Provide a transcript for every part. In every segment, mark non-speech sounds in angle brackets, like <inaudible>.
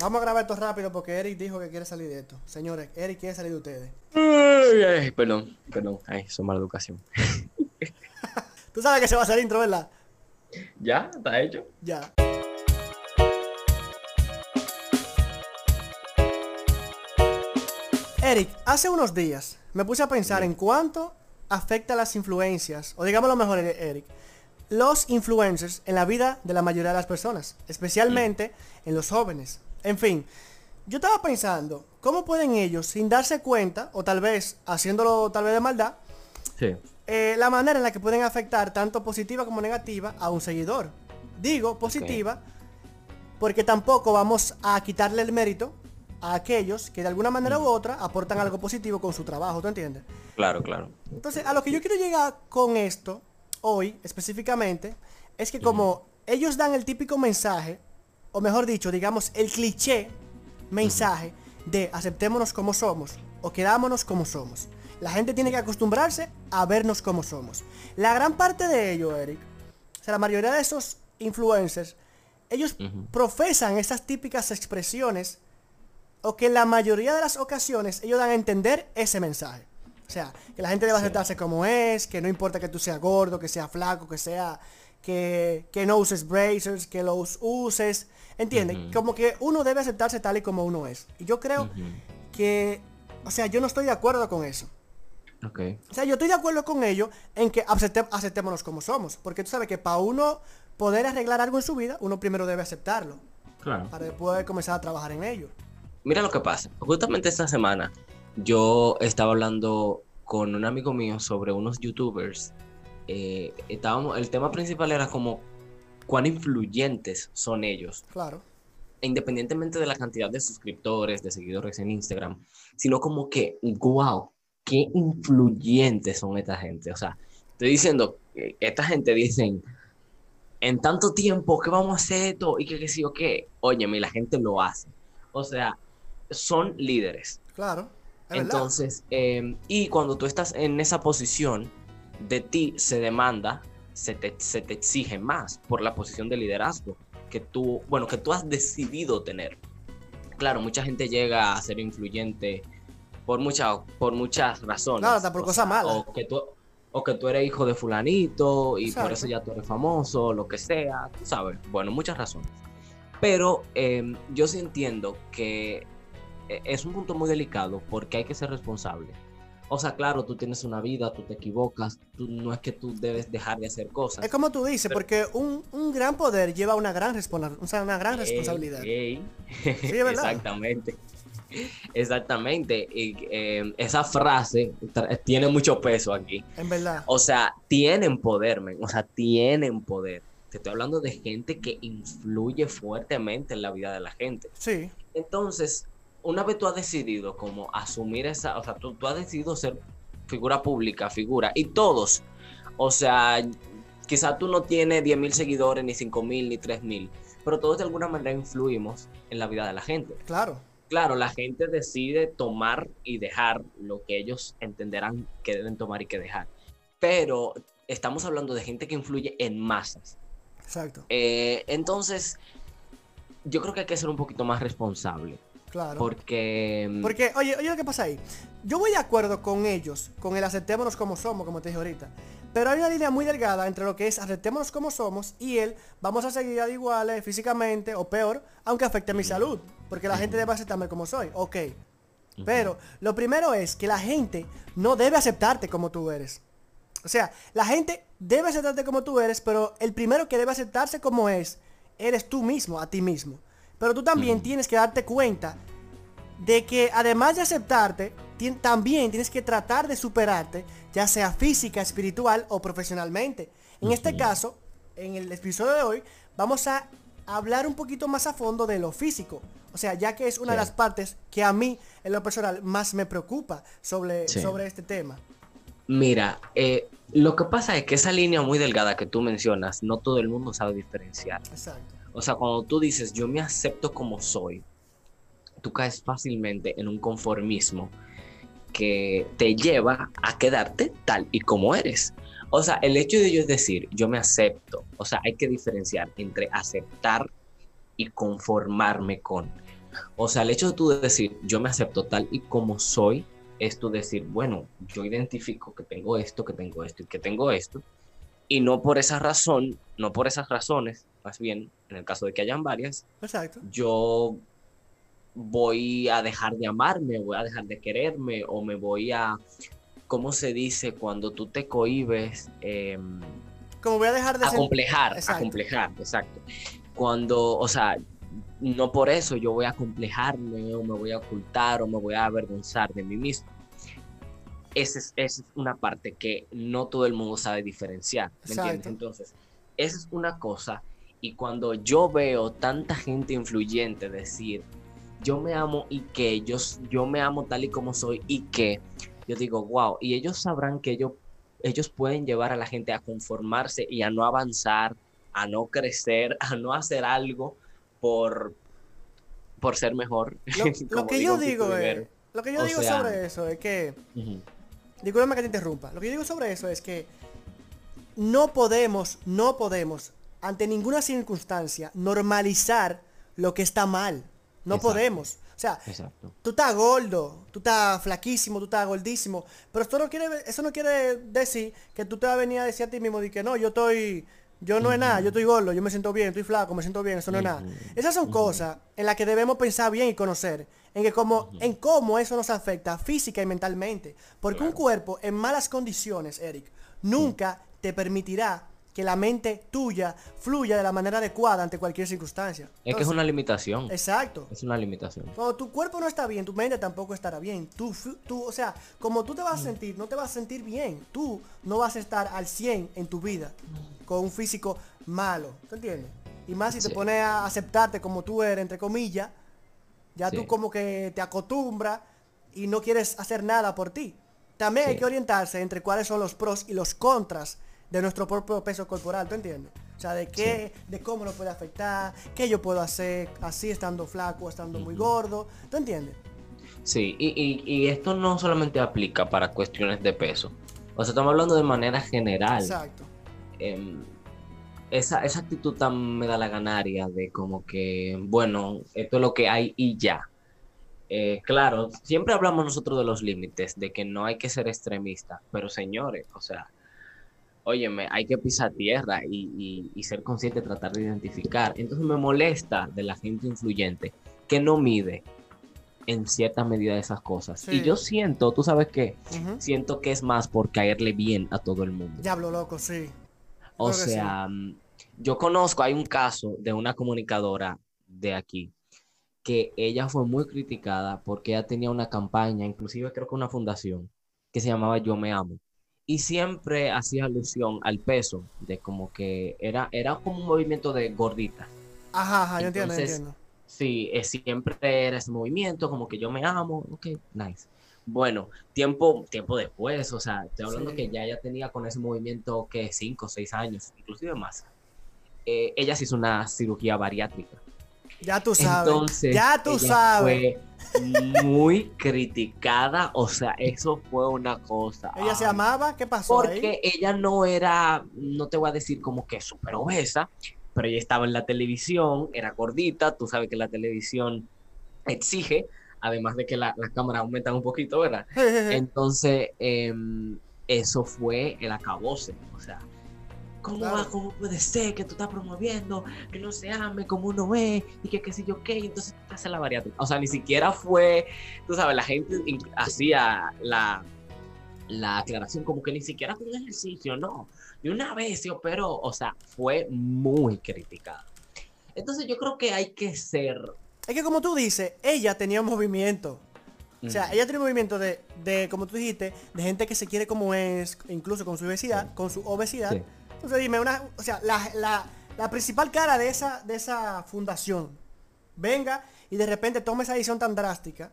Vamos a grabar esto rápido porque Eric dijo que quiere salir de esto. Señores, Eric quiere salir de ustedes. Ay, ay, perdón, perdón. Ay, eso es mala educación. <laughs> Tú sabes que se va a hacer intro, ¿verdad? ¿Ya? ¿Está hecho? Ya. Eric, hace unos días me puse a pensar en cuánto afecta las influencias, o digámoslo mejor, Eric, los influencers en la vida de la mayoría de las personas, especialmente en los jóvenes. En fin, yo estaba pensando, ¿cómo pueden ellos, sin darse cuenta, o tal vez haciéndolo tal vez de maldad, Sí. eh, la manera en la que pueden afectar tanto positiva como negativa a un seguidor? Digo positiva porque tampoco vamos a quitarle el mérito a aquellos que de alguna manera u otra aportan algo positivo con su trabajo, ¿tú entiendes? Claro, claro. Entonces, a lo que yo quiero llegar con esto, hoy específicamente, es que como ellos dan el típico mensaje, o mejor dicho, digamos, el cliché mensaje de aceptémonos como somos o quedámonos como somos. La gente tiene que acostumbrarse a vernos como somos. La gran parte de ello, Eric, o sea, la mayoría de esos influencers, ellos profesan esas típicas expresiones o que en la mayoría de las ocasiones ellos dan a entender ese mensaje. O sea, que la gente debe aceptarse como es, que no importa que tú seas gordo, que seas flaco, que sea que, que no uses bracers, que los uses. ¿Entiendes? Como que uno debe aceptarse tal y como uno es. Y yo creo que, o sea, yo no estoy de acuerdo con eso. Ok. O sea, yo estoy de acuerdo con ellos en que acepte- aceptémonos como somos. Porque tú sabes que para uno poder arreglar algo en su vida, uno primero debe aceptarlo. Claro. Para después comenzar a trabajar en ello. Mira lo que pasa. Justamente esta semana yo estaba hablando con un amigo mío sobre unos youtubers. Eh, estábamos, el tema principal era como cuán influyentes son ellos. Claro. independientemente de la cantidad de suscriptores, de seguidores en Instagram, sino como que, wow, qué influyentes son esta gente. O sea, estoy diciendo, esta gente dicen, en tanto tiempo, ¿qué vamos a hacer esto? Y que, que sí o qué. Óyeme, la gente lo hace. O sea, son líderes. Claro. Entonces, eh, y cuando tú estás en esa posición, de ti se demanda, se te, se te exige más por la posición de liderazgo que tú, bueno, que tú has decidido tener. Claro, mucha gente llega a ser influyente por, mucha, por muchas razones. Claro, hasta por cosas malas. O que, tú, o que tú eres hijo de fulanito y por eso ya tú eres famoso, lo que sea, tú sabes. Bueno, muchas razones. Pero eh, yo sí entiendo que eh, es un punto muy delicado porque hay que ser responsable. O sea, claro, tú tienes una vida, tú te equivocas, tú, no es que tú debes dejar de hacer cosas. Es como tú dices, Pero- porque un, un gran poder lleva una gran, o sea, una gran Ey, responsabilidad. ey. Sí, es <laughs> verdad. Exactamente. Exactamente. Y eh, esa frase tiene mucho peso aquí. En verdad. O sea, tienen poder, men. O sea, tienen poder. Te estoy hablando de gente que influye fuertemente en la vida de la gente. Sí. Entonces, una vez tú has decidido como asumir esa, o sea, tú, tú has decidido ser figura pública, figura, y todos, o sea, quizá tú no tienes 10 mil seguidores, ni 5 mil, ni 3 mil, pero todos de alguna manera influimos en la vida de la gente. Claro. Claro, la gente decide tomar y dejar lo que ellos entenderán que deben tomar y que dejar, pero estamos hablando de gente que influye en masas. Exacto. Eh, entonces, yo creo que hay que ser un poquito más responsable. Claro. Porque. mm, Porque, oye, oye lo que pasa ahí. Yo voy de acuerdo con ellos, con el aceptémonos como somos, como te dije ahorita. Pero hay una línea muy delgada entre lo que es aceptémonos como somos y el vamos a seguir iguales físicamente o peor, aunque afecte mi salud. Porque la gente debe aceptarme como soy. Ok. Pero lo primero es que la gente no debe aceptarte como tú eres. O sea, la gente debe aceptarte como tú eres, pero el primero que debe aceptarse como es, eres tú mismo, a ti mismo. Pero tú también tienes que darte cuenta de que además de aceptarte, también tienes que tratar de superarte, ya sea física, espiritual o profesionalmente. En este caso, en el episodio de hoy, vamos a hablar un poquito más a fondo de lo físico. O sea, ya que es una de las partes que a mí, en lo personal, más me preocupa sobre, Sí. sobre este tema. Mira, eh, lo que pasa es que esa línea muy delgada que tú mencionas, no todo el mundo sabe diferenciar. Exacto. O sea, cuando tú dices yo me acepto como soy, tú caes fácilmente en un conformismo que te lleva a quedarte tal y como eres. O sea, el hecho de ellos decir yo me acepto, o sea, hay que diferenciar entre aceptar y conformarme con. O sea, el hecho de tú decir, yo me acepto tal y como soy, es tú decir, bueno, yo identifico que tengo esto, que tengo esto y que tengo esto, y no por esa razón, no por esas razones, más bien, en el caso de que hayan varias, Exacto. yo voy a dejar de amarme, voy a dejar de quererme, o me voy a, ¿cómo se dice? Cuando tú te cohibes, em, Como voy a dejar de ser- acomplejar, Exacto. acomplejar, exacto. Cuando, o sea, no por eso yo voy a acomplejarme o me voy a ocultar o me voy a avergonzar de mí mismo. Esa es, esa es una parte que no todo el mundo sabe diferenciar, ¿me entiendes? Exacto. Entonces, esa es una cosa y cuando yo veo tanta gente influyente decir, yo me amo y que yo, yo me amo tal y como soy y que yo digo, wow, y ellos sabrán que ellos, ellos pueden llevar a la gente a conformarse y a no avanzar, a no crecer, a no hacer algo por, por ser mejor. Lo, <laughs> lo que yo Pico digo es, lo que yo O digo sea- sobre eso es que, Ujú. Discúlpame que te interrumpa, lo que yo digo sobre eso es que no podemos, no podemos, ante ninguna circunstancia, normalizar lo que está mal. No Exacto. podemos. O sea, Exacto. tú estás gordo, tú estás flaquísimo, tú estás gordísimo, pero esto no quiere, eso no quiere decir que tú te vas a venir a decir a ti mismo de que no, yo estoy, yo no es nada, yo estoy gordo, yo me siento bien, estoy flaco, me siento bien, eso no es nada. Esas son cosas en las que debemos pensar bien y conocer, en que como, en cómo eso nos afecta física y mentalmente, porque un Claro. cuerpo en malas condiciones, Eric, nunca te permitirá que la mente tuya fluya de la manera adecuada ante cualquier circunstancia. Es que es una limitación. Exacto. Es una limitación. Cuando tu cuerpo no está bien, tu mente tampoco estará bien. Tú, tú, o sea, como tú te vas a sentir, no te vas a sentir bien. Tú no vas a estar al 100 en tu vida con un físico malo. ¿Te entiendes? Y más si te Sí. pones a aceptarte como tú eres, entre comillas, ya Sí. tú como que te acostumbras y no quieres hacer nada por ti. También hay que orientarse entre cuáles son los pros y los contras de nuestro propio peso corporal, ¿tú entiendes? O sea, de qué, de cómo lo puede afectar, qué yo puedo hacer así estando flaco, estando muy gordo, ¿tú entiendes? Sí, y, y- y esto no solamente aplica para cuestiones de peso. O sea, estamos hablando de manera general. Exacto. em, esa, esa actitud tan me da la ganaria de como que, bueno, esto es lo que hay y ya. Eh, claro, siempre hablamos nosotros de los límites, de que no hay que ser extremista, pero señores, o sea, óyeme, hay que pisar tierra y, y- y ser consciente, tratar de identificar. Entonces me molesta de la gente influyente que no mide en cierta medida esas cosas. Sí. Y yo siento, tú sabes qué, siento que es más por caerle bien a todo el mundo. Diablo loco, sí. O sea, mm, yo conozco, hay un caso de una comunicadora de aquí que ella fue muy criticada porque ella tenía una campaña, inclusive creo que una fundación, que se llamaba Yo Me Amo. Y siempre hacía alusión al peso, de como que era, era como un movimiento de gordita. Ajá, ajá, yo entiendo, yo entiendo. Sí, eh, siempre era ese movimiento, como que yo me amo, ok, nice. Bueno, tiempo, tiempo después, o sea, estoy hablando Sí. que ya ella tenía con ese movimiento que cinco o seis años, inclusive más. Eh, ella se hizo una cirugía bariátrica. Ya tú sabes. Entonces, ya tú ella sabes. fue muy criticada, o sea, eso fue una cosa. Ella se amaba, ¿qué pasó ahí? porque ella no era, no te voy a decir como que súper obesa, pero ella estaba en la televisión, era gordita, tú sabes que la televisión exige, además de que la- las cámaras aumentan un poquito, ¿verdad? <laughs> Entonces, em, eso fue el acabose, o sea, ¿cómo, Claro. va, ¿cómo puede ser que tú estás promoviendo que no se ame como uno es y que qué sé yo qué? Entonces tú haces la bariátrica. O sea, ni siquiera fue, tú sabes, la gente hacía la, la aclaración como que ni siquiera fue un ejercicio, no. De una vez se operó, o sea, fue muy criticada. Entonces yo creo que hay que ser... Es que como tú dices, ella tenía movimiento. O sea, ella tiene movimiento de, de, como tú dijiste, de gente que se quiere como es, incluso con su obesidad, Sí. con su obesidad. Sí. Entonces dime, una, o sea, la, la, la principal cara de esa, de esa fundación venga y de repente tome esa decisión tan drástica.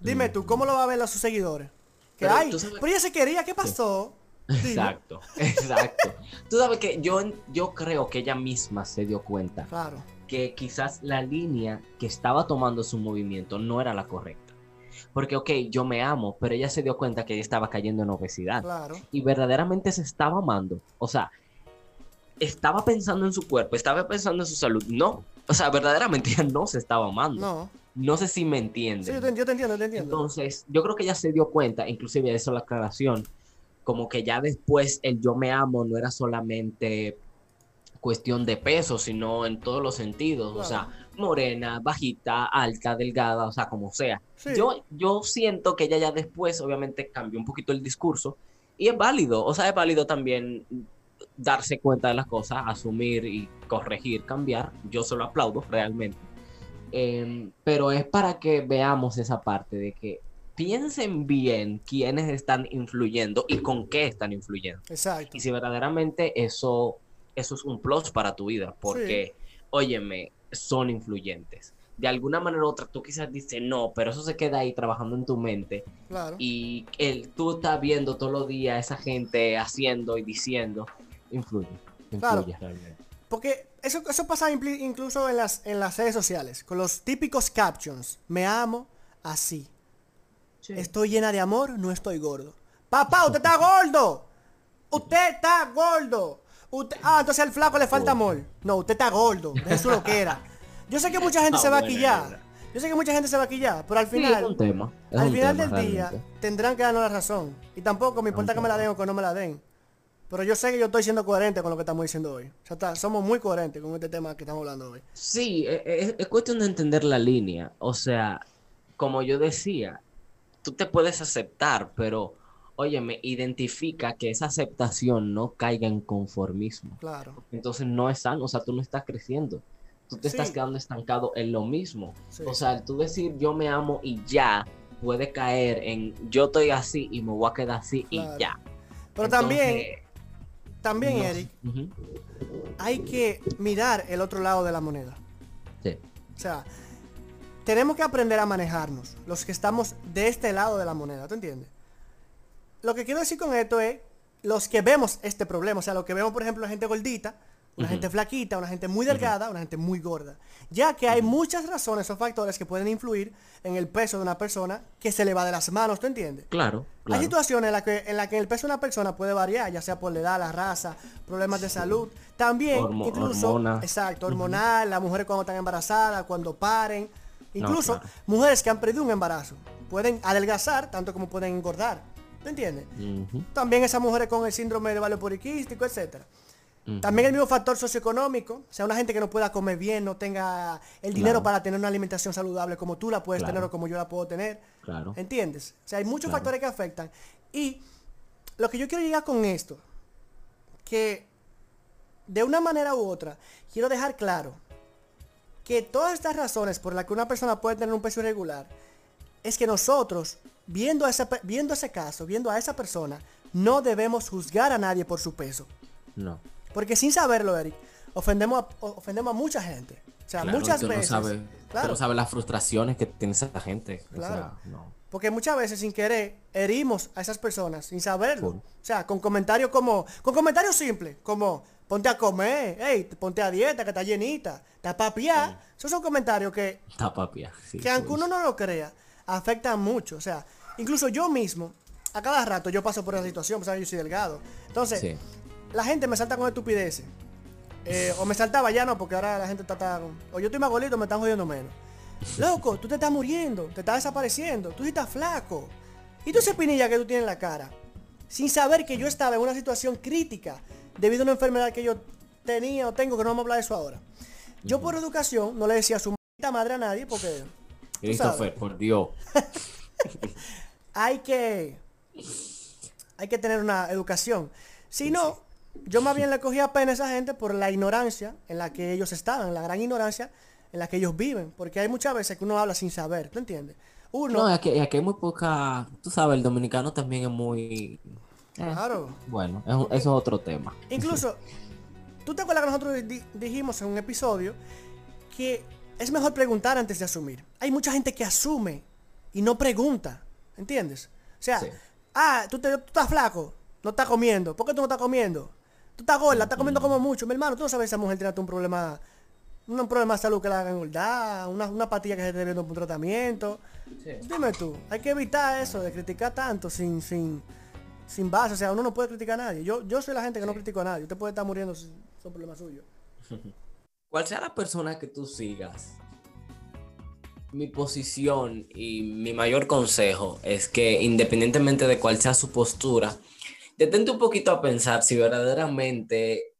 Dime tú, ¿cómo lo va a ver a sus seguidores? Que Pero ay, tú sabes- pero ella se quería, ¿qué pasó? Exacto, <laughs> exacto. Tú sabes que yo, yo creo que ella misma se dio cuenta Claro. Que quizás la línea que estaba tomando su movimiento no era la correcta. Porque, ok, yo me amo, pero ella se dio cuenta que ella estaba cayendo en obesidad. Claro. Y verdaderamente se estaba amando. O sea, estaba pensando en su cuerpo, estaba pensando en su salud. No, o sea, verdaderamente <laughs> ella no se estaba amando. No. No sé si me entienden. Sí, yo te, yo te entiendo, te entiendo. Entonces, yo creo que ella se dio cuenta, inclusive eso la aclaración, como que ya después el yo me amo no era solamente cuestión de peso, sino en todos los sentidos, o sea, morena, bajita, alta, delgada, o sea, como sea. Sí. Yo, yo siento que ella ya después obviamente cambió un poquito el discurso y es válido, o sea, es válido también darse cuenta de las cosas, asumir y corregir, cambiar. Yo se lo aplaudo realmente. Em, pero es para que veamos esa parte de que piensen bien quiénes están influyendo y con qué están influyendo. Exacto. Y si verdaderamente eso, eso es un plus para tu vida, porque, óyeme, son influyentes. De alguna manera u otra, tú quizás dices, no, pero eso se queda ahí trabajando en tu mente. Claro. Y el, tú estás viendo todos los días a esa gente haciendo y diciendo, influye. Influye Claro. realmente. Porque eso, eso pasa incluso en las, en las redes sociales, con los típicos captions. Me amo así. Estoy llena de amor, no estoy gordo. Papá, usted está gordo. <laughs> Usted está gordo. Usted- ah, entonces al flaco le falta amor. No, usted está gordo. Eso lo que era. <laughs> Yo sé que mucha gente Ah, se va a quillar. es. Yo sé que mucha gente se va a quillar, pero al Sí, es final, un tema. es al un final tema, del día, tendrán que darnos la razón. Y tampoco me importa que me la den o que no me la den. Pero yo sé que yo estoy siendo coherente con lo que estamos diciendo hoy. O sea, está- somos muy coherentes con este tema que estamos hablando hoy. Sí, e- e- es, es cuestión de entender la línea. O sea, como yo decía, tú te puedes aceptar, pero, óyeme, identifica que esa aceptación no caiga en conformismo. Claro. Entonces no es sano, o sea, tú no estás creciendo. Tú te estás quedando estancado en lo mismo. Sí. O sea, tú decir yo me amo y ya, puede caer en yo estoy así y me voy a quedar así Claro. y ya. Pero también, Entonces, también, no- Eric, hay que mirar el otro lado de la moneda. Sí. O sea, tenemos que aprender a manejarnos, los que estamos de este lado de la moneda, ¿tú entiendes? Lo que quiero decir con esto es, los que vemos este problema, o sea, lo que vemos, por ejemplo, la gente gordita, una gente flaquita, una gente muy delgada, una gente muy gorda. Ya que hay muchas razones o factores que pueden influir en el peso de una persona que se le va de las manos, ¿tú entiendes? Claro, Hay claro. situaciones en las que, en la que el peso de una persona puede variar, ya sea por la edad, la raza, problemas de salud. También, Hormo- incluso, exacto, hormonal, las mujeres cuando están embarazadas, cuando paren. Incluso claro. mujeres que han perdido un embarazo. Pueden adelgazar tanto como pueden engordar. ¿Me entiendes? También esas mujeres con el síndrome de ovario poliquístico, etcétera. También el mismo factor socioeconómico, o sea, una gente que no pueda comer bien, no tenga el dinero Claro. para tener una alimentación saludable como tú la puedes Claro. tener o como yo la puedo tener. Claro. ¿Entiendes? O sea, hay muchos Claro. factores que afectan. Y lo que yo quiero llegar con esto, que de una manera u otra, quiero dejar claro que todas estas razones por las que una persona puede tener un peso irregular, es que nosotros, viendo, ese, pe- viendo ese caso, viendo a esa persona, no debemos juzgar a nadie por su peso. No. Porque sin saberlo, Eric, ofendemos a, ofendemos a mucha gente. O sea, Claro, muchas veces. No claro. sabes las frustraciones que tiene esa gente. O Claro. sea, no. Porque muchas veces sin querer herimos a esas personas sin saberlo. O sea, con comentarios como, con comentarios simples, como ponte a comer, hey, ponte a dieta, que está llenita, está papiá. Esos son comentarios que, Está papia. sí, que aunque uno no lo crea, afectan mucho. O sea, incluso yo mismo, a cada rato yo paso por esa situación, pues yo soy delgado. Entonces, Sí. la gente me salta con estupideces. Eh, o me saltaba ya no, porque ahora la gente está tan... O yo estoy más gordito, me están jodiendo menos. <laughs> Loco, tú te estás muriendo, te estás desapareciendo, tú sí estás flaco. Y tú esa espinilla que tú tienes en la cara. Sin saber que yo estaba en una situación crítica debido a una enfermedad que yo tenía o tengo, que no vamos a hablar de eso ahora. Yo por educación no le decía a su madre a nadie porque Christopher, por Dios. <laughs> hay que hay que tener una educación. Si no, yo más bien le cogía pena a esa gente por la ignorancia en la que ellos estaban, la gran ignorancia en la que ellos viven, porque hay muchas veces que uno habla sin saber, ¿tú entiendes? Uno, No, es que, es que hay muy poca. Tú sabes, el dominicano también es muy. claro. Bueno, eso es otro tema. Incluso, <laughs> ¿tú te acuerdas que nosotros di- dijimos en un episodio que es mejor preguntar antes de asumir? Hay mucha gente que asume y no pregunta, ¿entiendes? O sea, Sí. ah, tú, te- tú estás flaco, no estás comiendo, ¿por qué tú no estás comiendo? Tú estás gorda, estás comiendo como mucho, mi hermano, tú no sabes esa mujer tiene un problema, un problema de salud que la haga engordar, una, una patilla que se esté viendo por un tratamiento. Dime tú, hay que evitar eso de criticar tanto sin, sin, sin base, o sea, uno no puede criticar a nadie. Yo, yo soy la gente que no critico a nadie. Usted puede estar muriendo, si- son problemas suyos. <laughs> Cual sea la persona que tú sigas, mi posición y mi mayor consejo es que independientemente de cuál sea su postura, detente un poquito a pensar si verdaderamente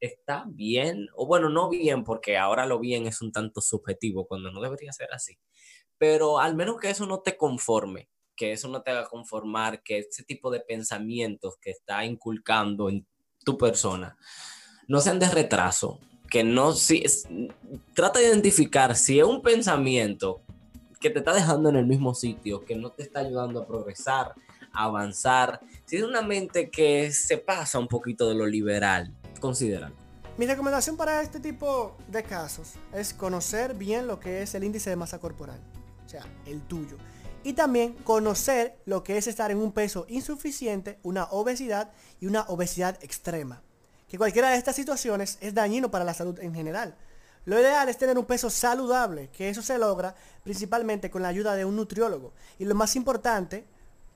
está bien, o bueno, no bien, porque ahora lo bien es un tanto subjetivo, cuando no debería ser así, pero al menos que eso no te conforme, que eso no te haga conformar, que ese tipo de pensamientos que está inculcando en tu persona no sean de retraso, que no, si, trata de identificar si es un pensamiento que te está dejando en el mismo sitio, que no te está ayudando a progresar, a avanzar, si es una mente que se pasa un poquito de lo liberal, considera. Mi recomendación para este tipo de casos es conocer bien lo que es el índice de masa corporal, o sea, el tuyo. Y también conocer lo que es estar en un peso insuficiente, una obesidad y una obesidad extrema que cualquiera de estas situaciones es dañino para la salud en general. Lo ideal es tener un peso saludable, que eso se logra principalmente con la ayuda de un nutriólogo. Y lo más importante,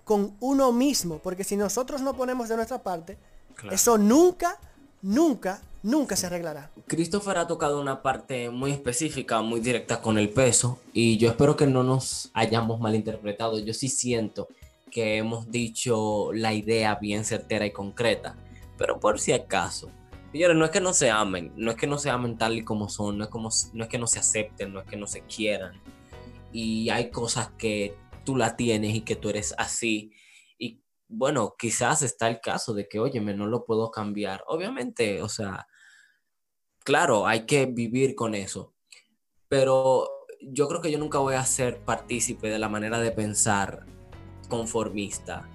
con uno mismo, porque si nosotros no ponemos de nuestra parte, eso nunca, nunca, nunca se arreglará. Christopher ha tocado una parte muy específica, muy directa con el peso, y yo espero que no nos hayamos malinterpretado. Yo sí siento que hemos dicho la idea bien certera y concreta pero por si acaso. Señores, no es que no se amen, no es que no se amen tal y como son, no es, como, no es que no se acepten, no es que no se quieran. Y hay cosas que tú la tienes y que tú eres así. Y bueno, quizás está el caso de que, óyeme, no lo puedo cambiar. Obviamente, o sea, claro, hay que vivir con eso. Pero yo creo que yo nunca voy a ser partícipe de la manera de pensar conformista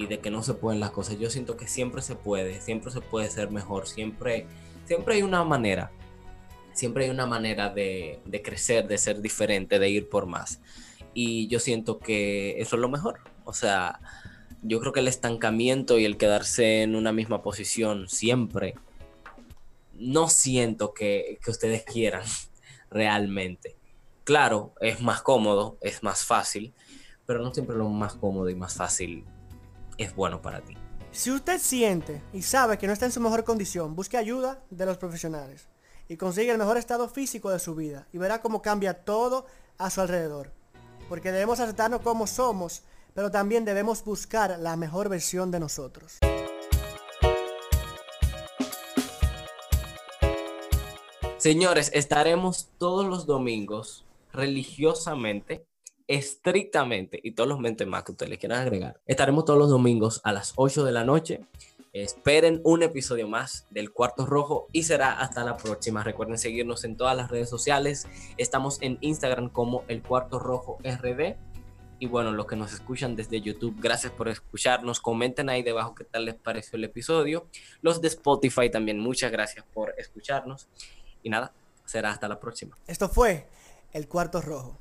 y de que no se pueden las cosas. Yo siento que siempre se puede, siempre se puede ser mejor, siempre, siempre hay una manera, siempre hay una manera de, de crecer, de ser diferente, de ir por más. Y yo siento que eso es lo mejor. O sea, yo creo que el estancamiento y el quedarse en una misma posición siempre, no siento que, que ustedes quieran <laughs> realmente. Claro, es más cómodo, es más fácil, pero no siempre lo más cómodo y más fácil es bueno para ti. Si usted siente y sabe que no está en su mejor condición, busque ayuda de los profesionales y consigue el mejor estado físico de su vida y verá cómo cambia todo a su alrededor. Porque debemos aceptarnos como somos, pero también debemos buscar la mejor versión de nosotros. Señores, estaremos todos los domingos religiosamente estrictamente, y todos los mentes más que ustedes quieran agregar, estaremos todos los domingos a las 8 de la noche. Esperen un episodio más del Cuarto Rojo y será hasta la próxima. Recuerden seguirnos en todas las redes sociales. Estamos en Instagram como el Cuarto Rojo RD. Y bueno, los que nos escuchan desde YouTube, gracias por escucharnos. Comenten ahí debajo qué tal les pareció el episodio. Los de Spotify también, muchas gracias por escucharnos. Y nada, será hasta la próxima. Esto fue el Cuarto Rojo.